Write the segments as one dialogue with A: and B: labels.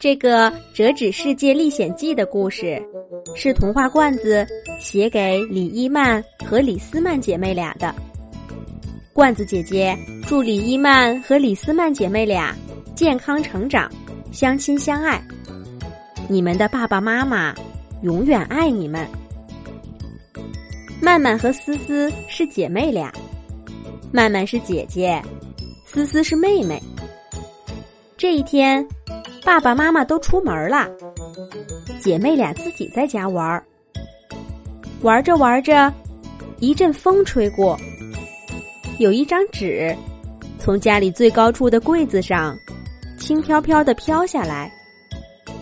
A: 这个《折纸世界历险记》的故事，是童话罐子写给李伊曼和李斯曼姐妹俩的。罐子姐姐祝李伊曼和李斯曼姐妹俩健康成长，相亲相爱。你们的爸爸妈妈永远爱你们。曼曼和思思是姐妹俩，曼曼是姐姐，思思是妹妹。这一天。爸爸妈妈都出门了，姐妹俩自己在家玩。玩着玩着，一阵风吹过，有一张纸从家里最高处的柜子上轻飘飘的飘下来，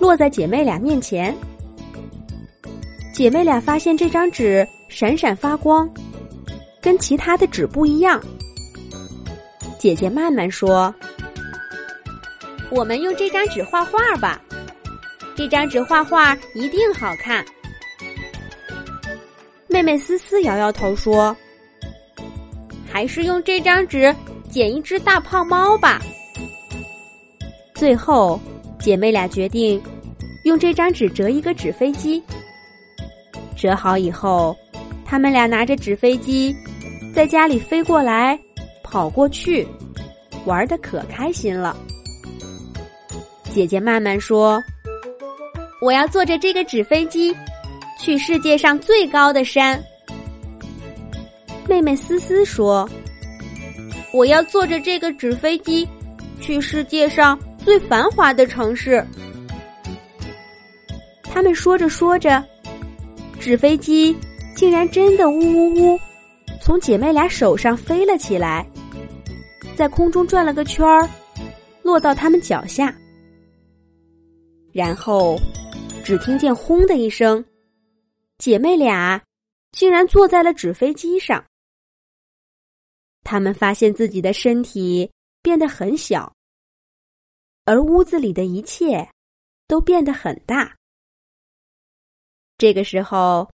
A: 落在姐妹俩面前。姐妹俩发现这张纸闪闪发光，跟其他的纸不一样。姐姐慢慢说。我们用这张纸画画吧，这张纸画画一定好看。妹妹思思摇摇头说：“还是用这张纸剪一只大胖猫吧。”最后，姐妹俩决定用这张纸折一个纸飞机。折好以后，她们俩拿着纸飞机，在家里飞过来、跑过去，玩的可开心了。姐姐曼曼说：“我要坐着这个纸飞机，去世界上最高的山。”妹妹思思说：“我要坐着这个纸飞机，去世界上最繁华的城市。”他们说着说着，纸飞机竟然真的呜呜呜，从姐妹俩手上飞了起来，在空中转了个圈儿，落到他们脚下。然后，只听见“轰”的一声，姐妹俩竟然坐在了纸飞机上。他们发现自己的身体变得很小，而屋子里的一切都变得很大。这个时候，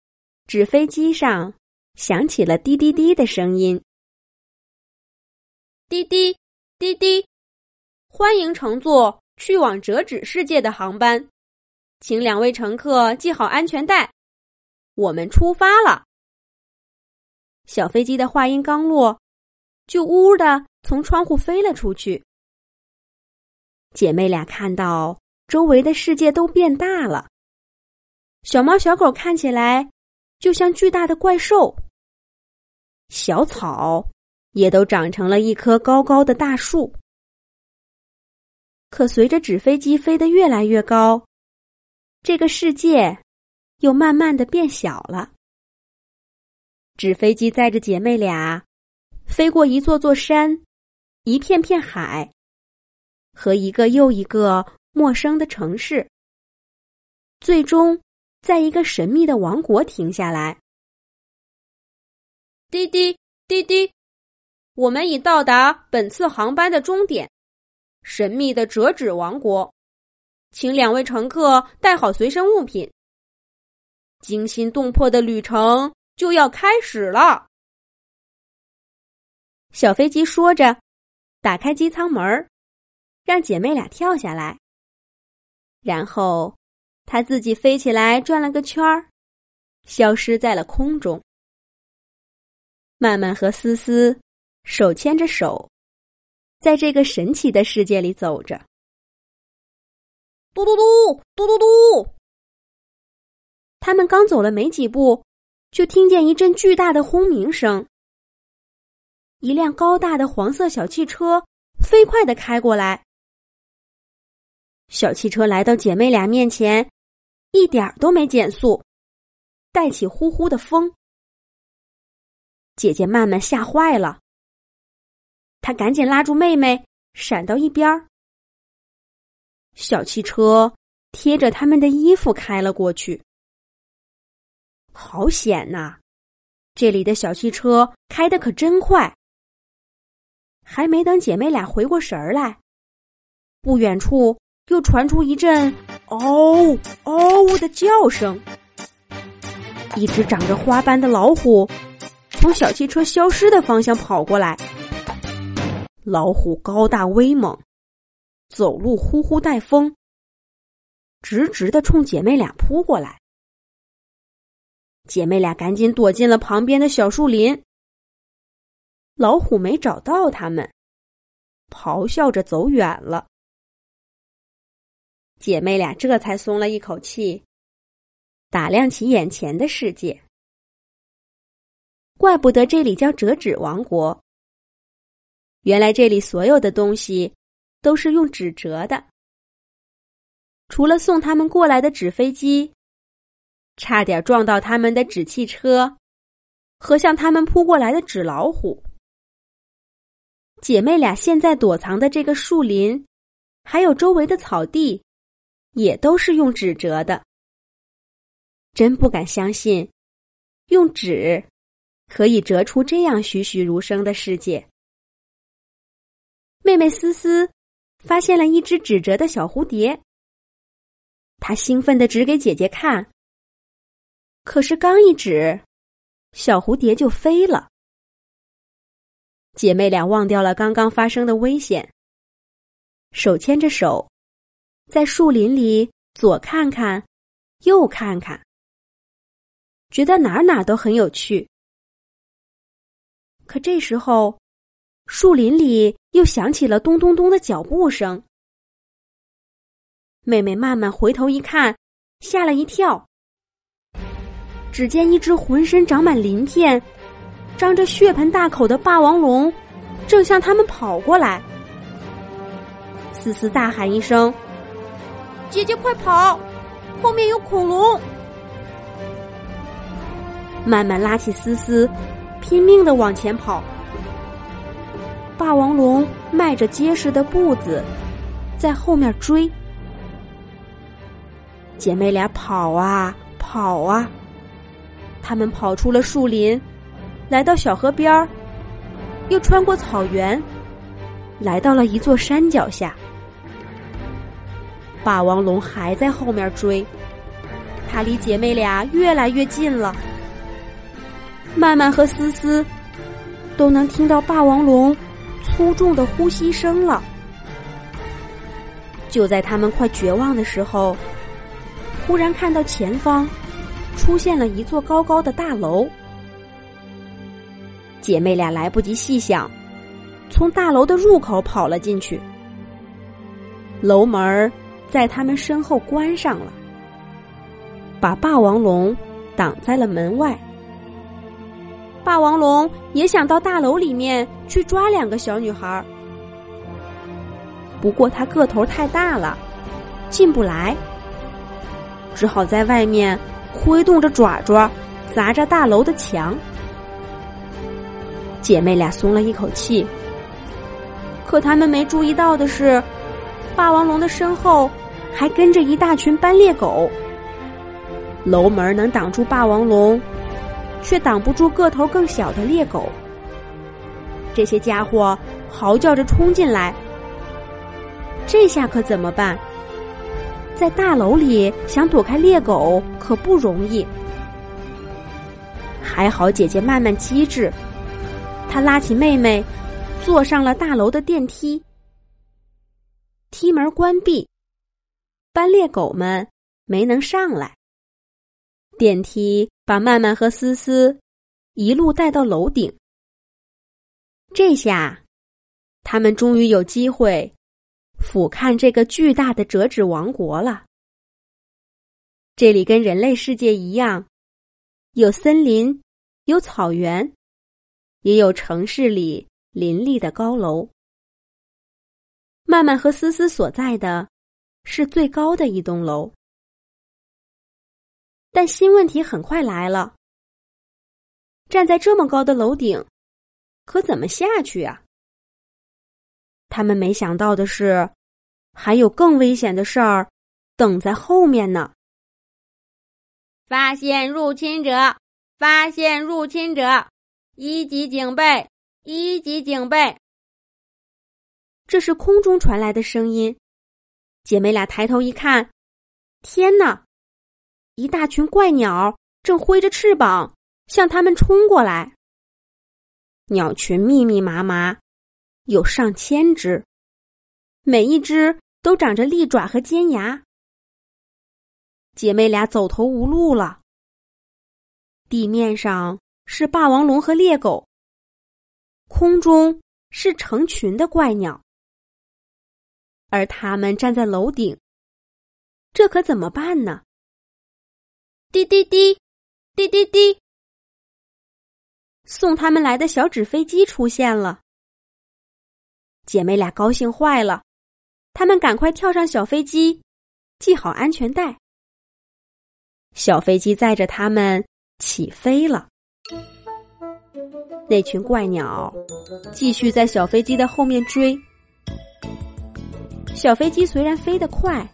A: 纸飞机上响起了“滴滴滴”的声音：“滴滴滴滴，欢迎乘坐。”去往折纸世界的航班，请两位乘客系好安全带。我们出发了。小飞机的话音刚落，就呜呜的从窗户飞了出去。姐妹俩看到周围的世界都变大了，小猫小狗看起来就像巨大的怪兽，小草也都长成了一棵高高的大树。可随着纸飞机飞得越来越高，这个世界又慢慢的变小了。纸飞机载着姐妹俩，飞过一座座山，一片片海，和一个又一个陌生的城市，最终在一个神秘的王国停下来。滴滴滴滴，我们已到达本次航班的终点。神秘的折纸王国，请两位乘客带好随身物品。惊心动魄的旅程就要开始了。小飞机说着，打开机舱门，让姐妹俩跳下来。然后，他自己飞起来转了个圈儿，消失在了空中。曼曼和思思手牵着手。在这个神奇的世界里走着，嘟嘟嘟嘟嘟嘟。他们刚走了没几步，就听见一阵巨大的轰鸣声。一辆高大的黄色小汽车飞快的开过来。小汽车来到姐妹俩面前，一点都没减速，带起呼呼的风。姐姐曼曼吓坏了。他赶紧拉住妹妹，闪到一边儿。小汽车贴着他们的衣服开了过去，好险呐！这里的小汽车开的可真快。还没等姐妹俩回过神儿来，不远处又传出一阵“嗷嗷”的叫声。一只长着花斑的老虎从小汽车消失的方向跑过来。老虎高大威猛，走路呼呼带风，直直的冲姐妹俩扑过来。姐妹俩赶紧躲进了旁边的小树林。老虎没找到他们，咆哮着走远了。姐妹俩这才松了一口气，打量起眼前的世界。怪不得这里叫折纸王国。原来这里所有的东西都是用纸折的，除了送他们过来的纸飞机，差点撞到他们的纸汽车，和向他们扑过来的纸老虎。姐妹俩现在躲藏的这个树林，还有周围的草地，也都是用纸折的。真不敢相信，用纸。可以折出这样栩栩如生的世界。妹妹思思发现了一只纸折的小蝴蝶，她兴奋的指给姐姐看。可是刚一指，小蝴蝶就飞了。姐妹俩忘掉了刚刚发生的危险，手牵着手，在树林里左看看，右看看，觉得哪哪都很有趣。可这时候，树林里又响起了咚咚咚的脚步声。妹妹慢慢回头一看，吓了一跳。只见一只浑身长满鳞片、张着血盆大口的霸王龙，正向他们跑过来。思思大喊一声：“姐姐快跑，后面有恐龙！”慢慢拉起思思。拼命的往前跑，霸王龙迈着结实的步子，在后面追。姐妹俩跑啊跑啊，他们跑出了树林，来到小河边儿，又穿过草原，来到了一座山脚下。霸王龙还在后面追，它离姐妹俩越来越近了。曼曼和思思都能听到霸王龙粗重的呼吸声了。就在他们快绝望的时候，忽然看到前方出现了一座高高的大楼。姐妹俩来不及细想，从大楼的入口跑了进去。楼门在他们身后关上了，把霸王龙挡在了门外。霸王龙也想到大楼里面去抓两个小女孩，不过它个头太大了，进不来，只好在外面挥动着爪爪，砸着大楼的墙。姐妹俩松了一口气，可他们没注意到的是，霸王龙的身后还跟着一大群斑鬣狗。楼门能挡住霸王龙。却挡不住个头更小的猎狗。这些家伙嚎叫着冲进来，这下可怎么办？在大楼里想躲开猎狗可不容易。还好姐姐慢慢机智，她拉起妹妹，坐上了大楼的电梯。梯门关闭，班猎狗们没能上来。电梯把曼曼和思思一路带到楼顶。这下，他们终于有机会俯瞰这个巨大的折纸王国了。这里跟人类世界一样，有森林，有草原，也有城市里林立的高楼。曼曼和思思所在的，是最高的一栋楼。但新问题很快来了。站在这么高的楼顶，可怎么下去啊？他们没想到的是，还有更危险的事儿等在后面呢。
B: 发现入侵者！发现入侵者！一级警备！一级警备！
A: 这是空中传来的声音。姐妹俩抬头一看，天哪！一大群怪鸟正挥着翅膀向他们冲过来。鸟群密密麻麻，有上千只，每一只都长着利爪和尖牙。姐妹俩走投无路了。地面上是霸王龙和猎狗，空中是成群的怪鸟，而他们站在楼顶，这可怎么办呢？
B: 滴滴滴，滴滴滴，
A: 送他们来的小纸飞机出现了。姐妹俩高兴坏了，她们赶快跳上小飞机，系好安全带。小飞机载着他们起飞了。那群怪鸟继续在小飞机的后面追。小飞机虽然飞得快，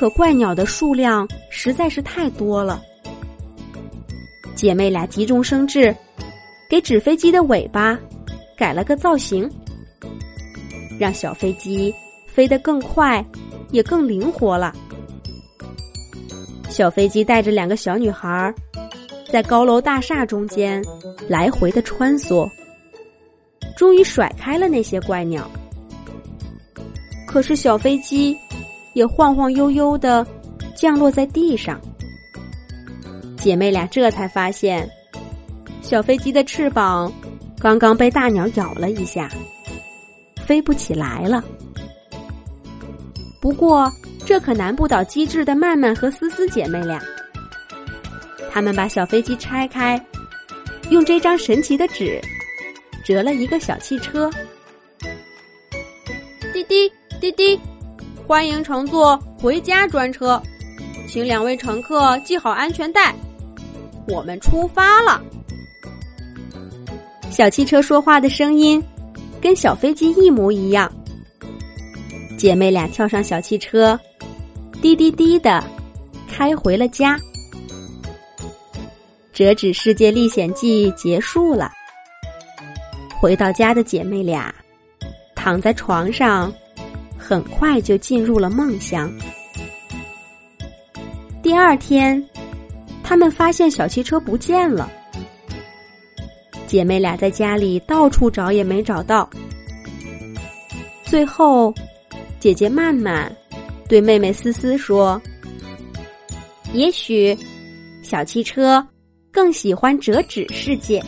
A: 可怪鸟的数量实在是太多了。姐妹俩急中生智，给纸飞机的尾巴改了个造型，让小飞机飞得更快，也更灵活了。小飞机带着两个小女孩，在高楼大厦中间来回的穿梭，终于甩开了那些怪鸟。可是小飞机也晃晃悠悠的降落在地上。姐妹俩这才发现，小飞机的翅膀刚刚被大鸟咬了一下，飞不起来了。不过。这可难不倒机智的曼曼和思思姐妹俩。他们把小飞机拆开，用这张神奇的纸折了一个小汽车。
B: 滴滴滴滴，欢迎乘坐回家专车，请两位乘客系好安全带，我们出发了。
A: 小汽车说话的声音跟小飞机一模一样。姐妹俩跳上小汽车。滴滴滴的，开回了家。折纸世界历险记结束了。回到家的姐妹俩，躺在床上，很快就进入了梦乡。第二天，他们发现小汽车不见了。姐妹俩在家里到处找也没找到。最后，姐姐曼曼。对妹妹思思说：“也许，小汽车更喜欢折纸世界。”